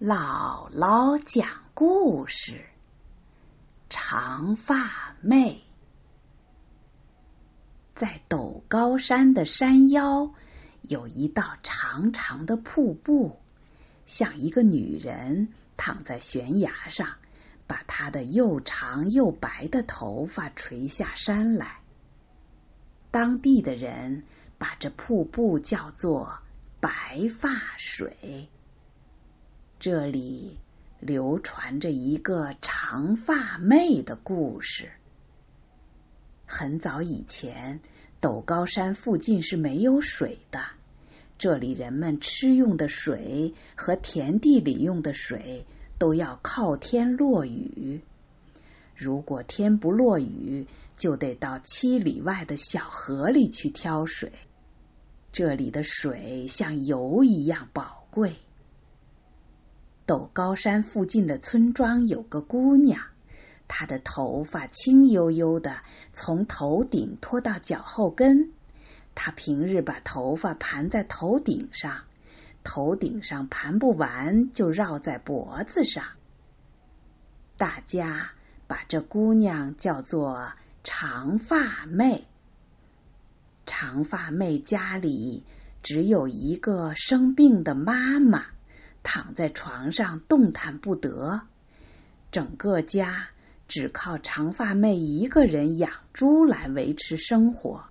姥姥讲故事：长发妹在陡高山的山腰有一道长长的瀑布，像一个女人躺在悬崖上，把她的又长又白的头发垂下山来。当地的人把这瀑布叫做白发水。这里流传着一个长发妹的故事。很早以前，陡高山附近是没有水的，这里人们吃用的水和田地里用的水都要靠天落雨。如果天不落雨，就得到七里外的小河里去挑水。这里的水像油一样宝贵。陡高山附近的村庄有个姑娘，她的头发轻悠悠的，从头顶拖到脚后跟。她平日把头发盘在头顶上，头顶上盘不完就绕在脖子上。大家把这姑娘叫做长发妹。长发妹家里只有一个生病的妈妈。躺在床上动弹不得，整个家只靠长发妹一个人养猪来维持生活。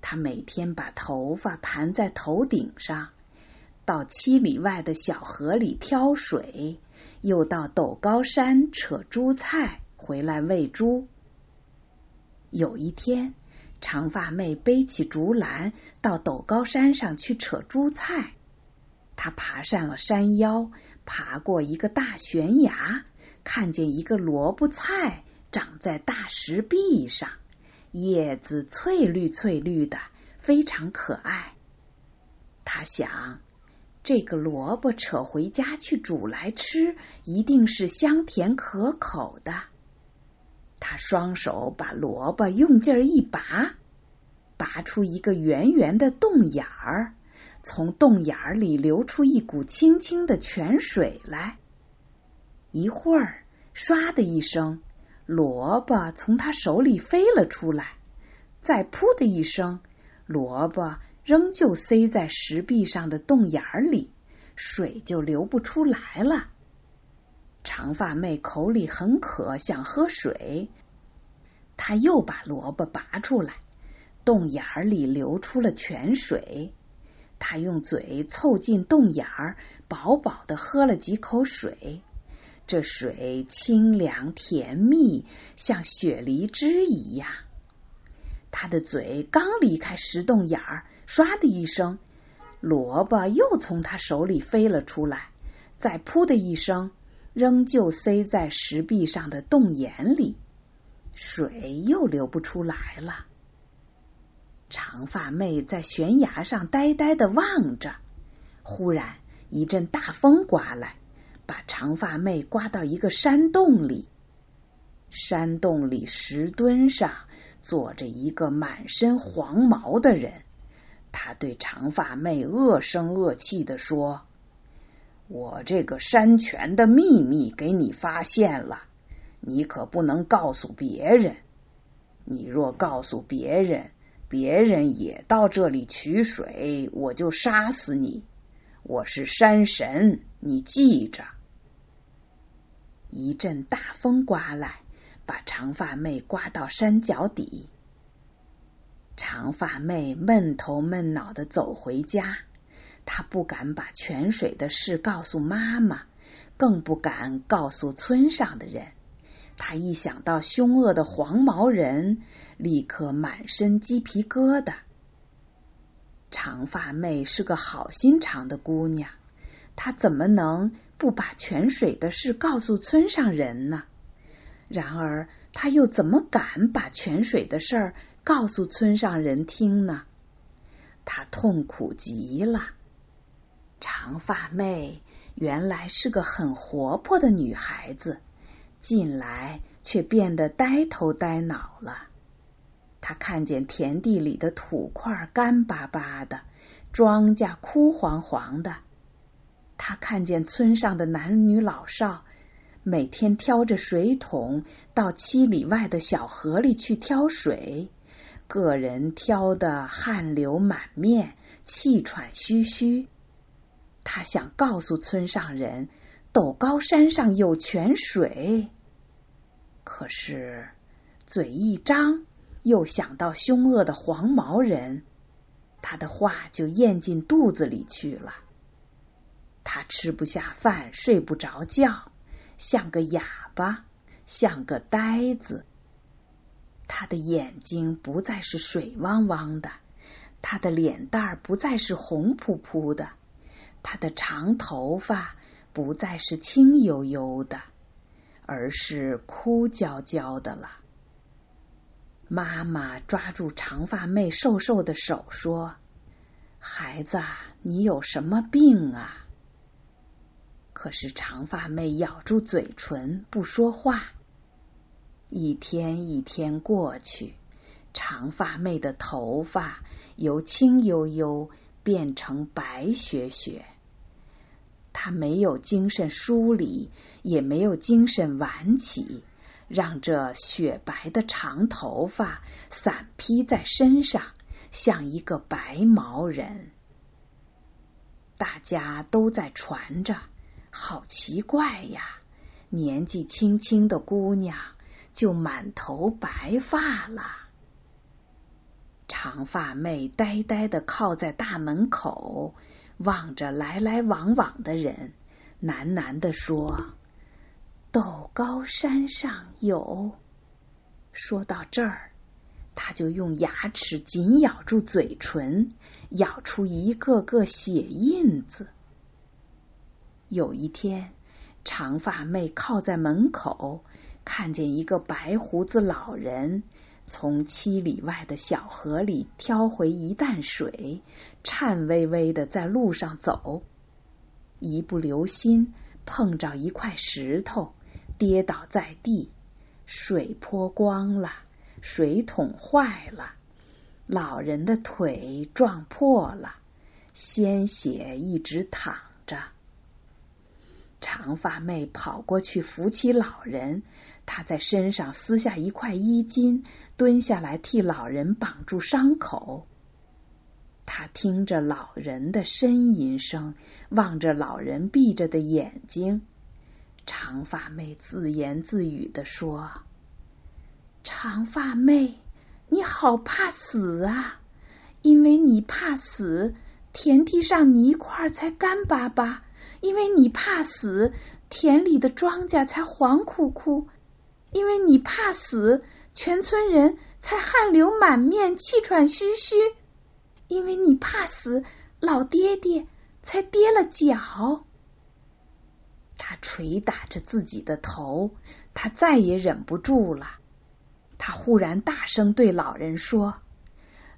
她每天把头发盘在头顶上，到七里外的小河里挑水，又到陡高山扯猪菜回来喂猪。有一天，长发妹背起竹篮到陡高山上去扯猪菜。他爬上了山腰，爬过一个大悬崖，看见一个萝卜菜长在大石壁上，叶子翠绿翠绿的，非常可爱。他想，这个萝卜扯回家去煮来吃，一定是香甜可口的。他双手把萝卜用劲儿一拔，拔出一个圆圆的洞眼儿。从洞眼里流出一股清清的泉水来，一会儿，唰的一声，萝卜从他手里飞了出来，再噗的一声，萝卜仍旧塞在石壁上的洞眼里，水就流不出来了。长发妹口里很渴，想喝水，她又把萝卜拔出来，洞眼里流出了泉水。他用嘴凑近洞眼儿，饱饱的喝了几口水。这水清凉甜蜜，像雪梨汁一样。他的嘴刚离开石洞眼儿，唰的一声，萝卜又从他手里飞了出来，再噗的一声，仍旧塞在石壁上的洞眼里，水又流不出来了。长发妹在悬崖上呆呆的望着，忽然一阵大风刮来，把长发妹刮到一个山洞里。山洞里石墩上坐着一个满身黄毛的人，他对长发妹恶声恶气的说：“我这个山泉的秘密给你发现了，你可不能告诉别人。你若告诉别人。”别人也到这里取水，我就杀死你！我是山神，你记着。一阵大风刮来，把长发妹刮到山脚底。长发妹闷头闷脑的走回家，她不敢把泉水的事告诉妈妈，更不敢告诉村上的人。他一想到凶恶的黄毛人，立刻满身鸡皮疙瘩。长发妹是个好心肠的姑娘，她怎么能不把泉水的事告诉村上人呢？然而，她又怎么敢把泉水的事儿告诉村上人听呢？她痛苦极了。长发妹原来是个很活泼的女孩子。近来却变得呆头呆脑了。他看见田地里的土块干巴巴的，庄稼枯黄黄的。他看见村上的男女老少每天挑着水桶到七里外的小河里去挑水，个人挑得汗流满面、气喘吁吁。他想告诉村上人，陡高山上有泉水，可是嘴一张，又想到凶恶的黄毛人，他的话就咽进肚子里去了。他吃不下饭，睡不着觉，像个哑巴，像个呆子。他的眼睛不再是水汪汪的，他的脸蛋儿不再是红扑扑的。他的长头发不再是青油油的，而是枯焦焦的了。妈妈抓住长发妹瘦瘦的手说：“孩子，你有什么病啊？”可是长发妹咬住嘴唇不说话。一天一天过去，长发妹的头发由青悠悠变成白雪雪。他没有精神梳理，也没有精神挽起，让这雪白的长头发散披在身上，像一个白毛人。大家都在传着，好奇怪呀！年纪轻轻的姑娘就满头白发了。长发妹呆呆的靠在大门口。望着来来往往的人，喃喃地说：“陡高山上有。”说到这儿，他就用牙齿紧咬住嘴唇，咬出一个个血印子。有一天，长发妹靠在门口，看见一个白胡子老人。从七里外的小河里挑回一担水，颤巍巍的在路上走，一不留心碰着一块石头，跌倒在地，水泼光了，水桶坏了，老人的腿撞破了，鲜血一直淌着。长发妹跑过去扶起老人。他在身上撕下一块衣襟，蹲下来替老人绑住伤口。他听着老人的呻吟声，望着老人闭着的眼睛。长发妹自言自语的说：“长发妹，你好怕死啊！因为你怕死，田地上泥块才干巴巴；因为你怕死，田里的庄稼才黄枯枯。”因为你怕死，全村人才汗流满面、气喘吁吁；因为你怕死，老爹爹才跌了脚。他捶打着自己的头，他再也忍不住了。他忽然大声对老人说：“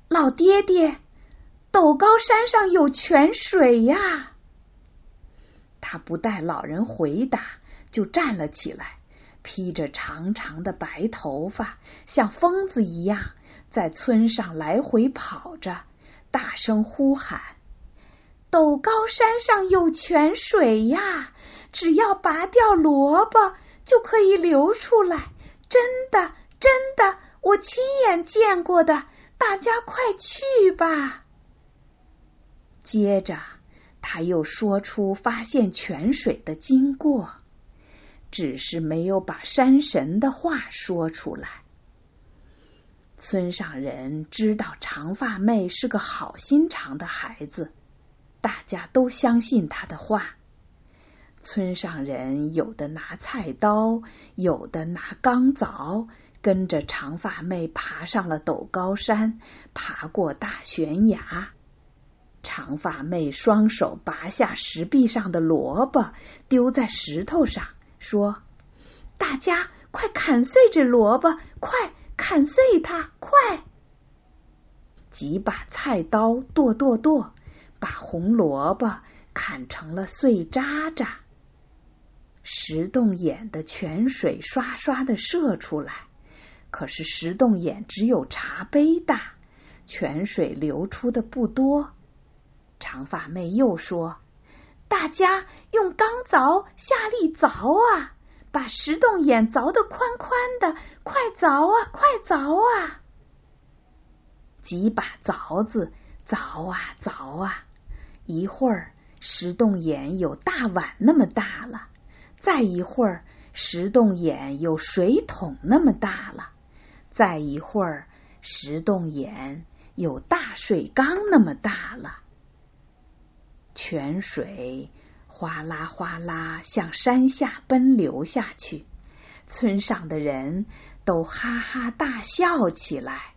老爹爹，陡高山上有泉水呀！”他不待老人回答，就站了起来。披着长长的白头发，像疯子一样在村上来回跑着，大声呼喊：“陡高山上有泉水呀！只要拔掉萝卜，就可以流出来。真的，真的，我亲眼见过的。大家快去吧！”接着，他又说出发现泉水的经过。只是没有把山神的话说出来。村上人知道长发妹是个好心肠的孩子，大家都相信她的话。村上人有的拿菜刀，有的拿钢凿，跟着长发妹爬上了陡高山，爬过大悬崖。长发妹双手拔下石壁上的萝卜，丢在石头上。说：“大家快砍碎这萝卜，快砍碎它，快！”几把菜刀剁剁剁，把红萝卜砍成了碎渣渣。石洞眼的泉水刷刷的射出来，可是石洞眼只有茶杯大，泉水流出的不多。长发妹又说：“大家用钢凿下力凿啊，把石洞眼凿得宽宽的，快凿啊，快凿啊！几把凿子凿啊凿啊，一会儿石洞眼有大碗那么大了，再一会儿石洞眼有水桶那么大了，再一会儿石洞眼有大水缸那么大了。泉水哗啦哗啦向山下奔流下去，村上的人都哈哈大笑起来。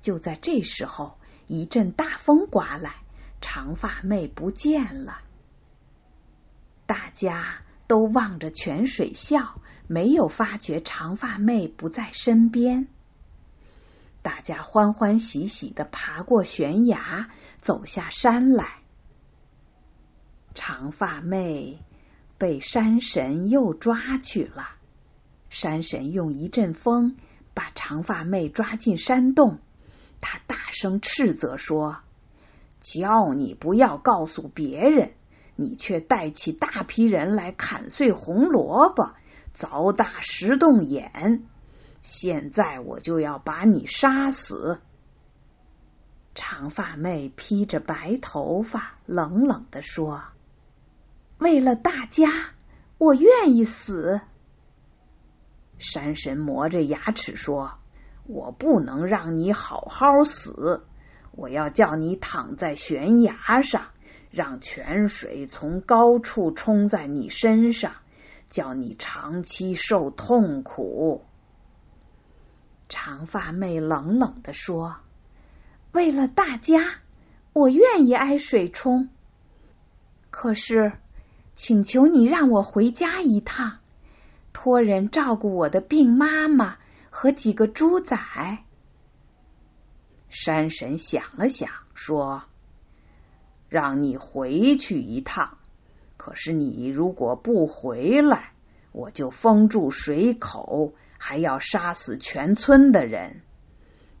就在这时候，一阵大风刮来，长发妹不见了。大家都望着泉水笑，没有发觉长发妹不在身边。大家欢欢喜喜的爬过悬崖，走下山来。长发妹被山神又抓去了。山神用一阵风把长发妹抓进山洞，他大声斥责说：“叫你不要告诉别人，你却带起大批人来砍碎红萝卜，凿大石洞眼。现在我就要把你杀死。”长发妹披着白头发，冷冷的说。为了大家，我愿意死。山神磨着牙齿说：“我不能让你好好死，我要叫你躺在悬崖上，让泉水从高处冲在你身上，叫你长期受痛苦。”长发妹冷冷的说：“为了大家，我愿意挨水冲。可是。”请求你让我回家一趟，托人照顾我的病妈妈和几个猪仔。山神想了想，说：“让你回去一趟，可是你如果不回来，我就封住水口，还要杀死全村的人。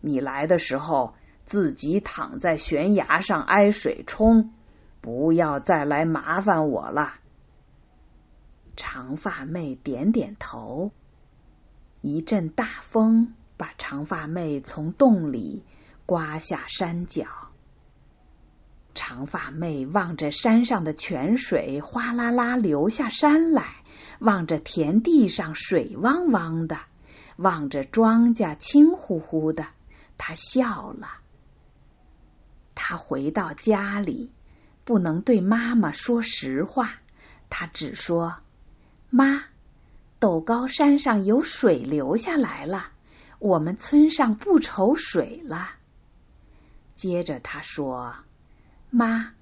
你来的时候，自己躺在悬崖上挨水冲，不要再来麻烦我了。”长发妹点点头，一阵大风把长发妹从洞里刮下山脚。长发妹望着山上的泉水哗啦啦流下山来，望着田地上水汪汪的，望着庄稼青乎乎的，她笑了。她回到家里，不能对妈妈说实话，她只说。妈，陡高山上有水流下来了，我们村上不愁水了。接着他说：“妈，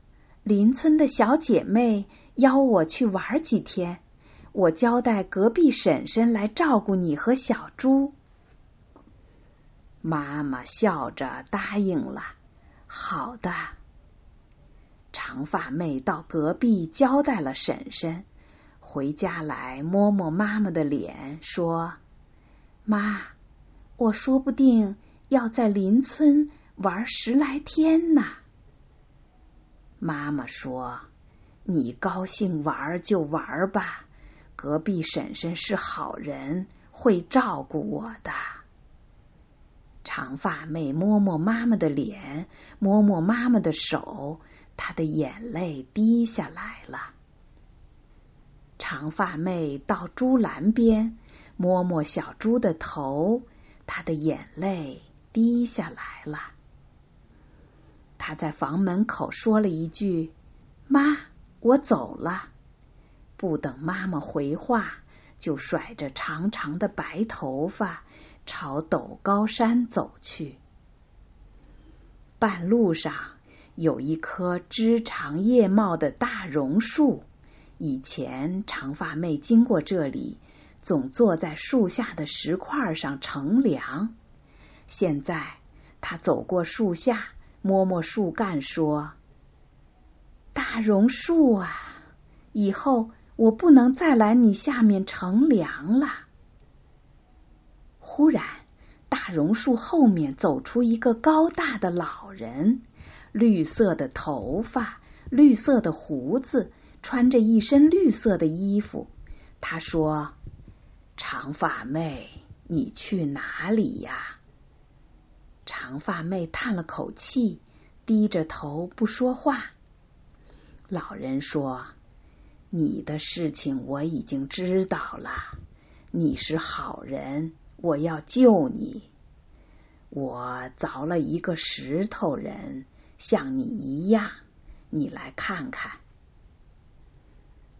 邻村的小姐妹邀我去玩几天，我交代隔壁婶婶来照顾你和小猪。”妈妈笑着答应了。好的，长发妹到隔壁交代了婶婶。回家来摸摸妈妈的脸，说：“妈，我说不定要在邻村玩十来天呢。”妈妈说：“你高兴玩就玩吧，隔壁婶婶是好人，会照顾我的。”长发妹摸摸妈妈的脸，摸摸妈妈的手，她的眼泪滴下来了。长发妹到猪栏边摸摸小猪的头，她的眼泪滴下来了。她在房门口说了一句：“妈，我走了。”不等妈妈回话，就甩着长长的白头发朝陡高山走去。半路上有一棵枝长叶茂的大榕树。以前长发妹经过这里，总坐在树下的石块上乘凉。现在她走过树下，摸摸树干，说：“大榕树啊，以后我不能再来你下面乘凉了。”忽然，大榕树后面走出一个高大的老人，绿色的头发。绿色的胡子，穿着一身绿色的衣服。他说：“长发妹，你去哪里呀？”长发妹叹了口气，低着头不说话。老人说：“你的事情我已经知道了，你是好人，我要救你。我凿了一个石头人，像你一样，你来看看。”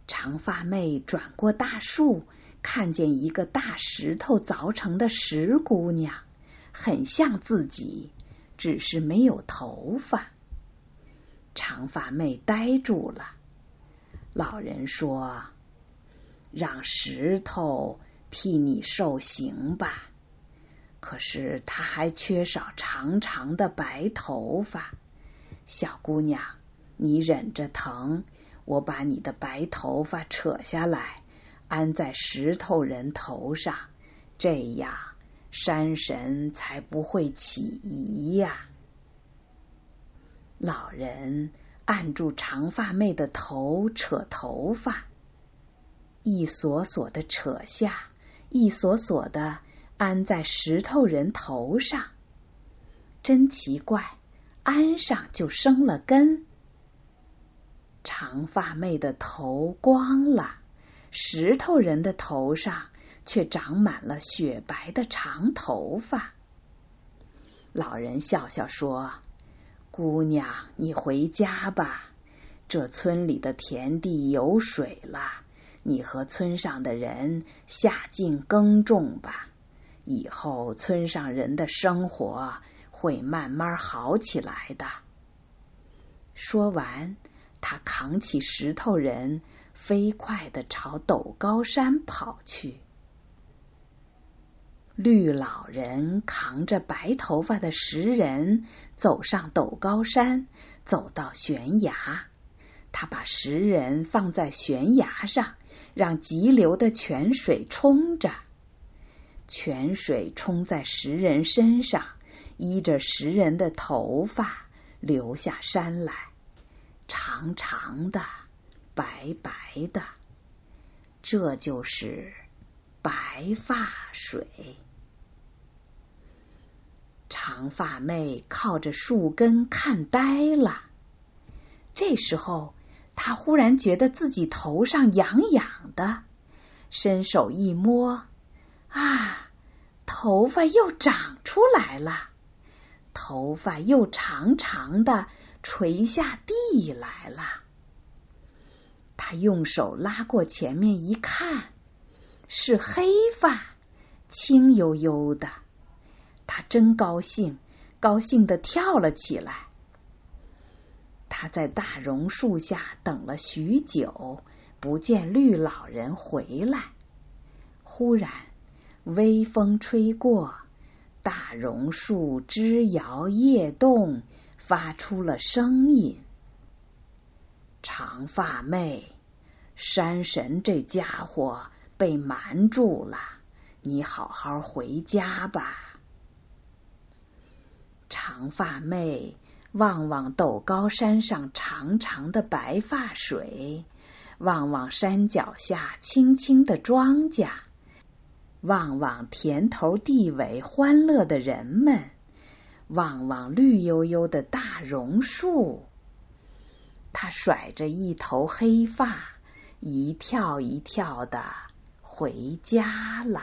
长发妹转过大树，看见一个大石头凿成的石姑娘，很像自己，只是没有头发。长发妹呆住了。老人说：“让石头替你受刑吧。”可是他还缺少长长的白头发。小姑娘，你忍着疼。我把你的白头发扯下来，安在石头人头上，这样山神才不会起疑呀。老人按住长发妹的头，扯头发，一索索的扯下，一索索的安在石头人头上。真奇怪，安上就生了根。长发妹的头光了，石头人的头上却长满了雪白的长头发。老人笑笑说：“姑娘，你回家吧，这村里的田地有水了，你和村上的人下井耕种吧，以后村上人的生活会慢慢好起来的。”说完。他扛起石头人，飞快的朝陡高山跑去。绿老人扛着白头发的石人，走上陡高山，走到悬崖。他把石人放在悬崖上，让急流的泉水冲着。泉水冲在石人身上，依着石人的头发流下山来。长长的，白白的，这就是白发水。长发妹靠着树根看呆了。这时候，她忽然觉得自己头上痒痒的，伸手一摸，啊，头发又长出来了，头发又长长的。垂下地来了，他用手拉过前面一看，是黑发，轻悠悠的。他真高兴，高兴的跳了起来。他在大榕树下等了许久，不见绿老人回来。忽然，微风吹过，大榕树枝摇叶动。发出了声音，长发妹，山神这家伙被瞒住了，你好好回家吧。长发妹望望陡高山上长长的白发水，望望山脚下青青的庄稼，望望田头地尾欢乐的人们。望望绿油油的大榕树，他甩着一头黑发，一跳一跳的回家了。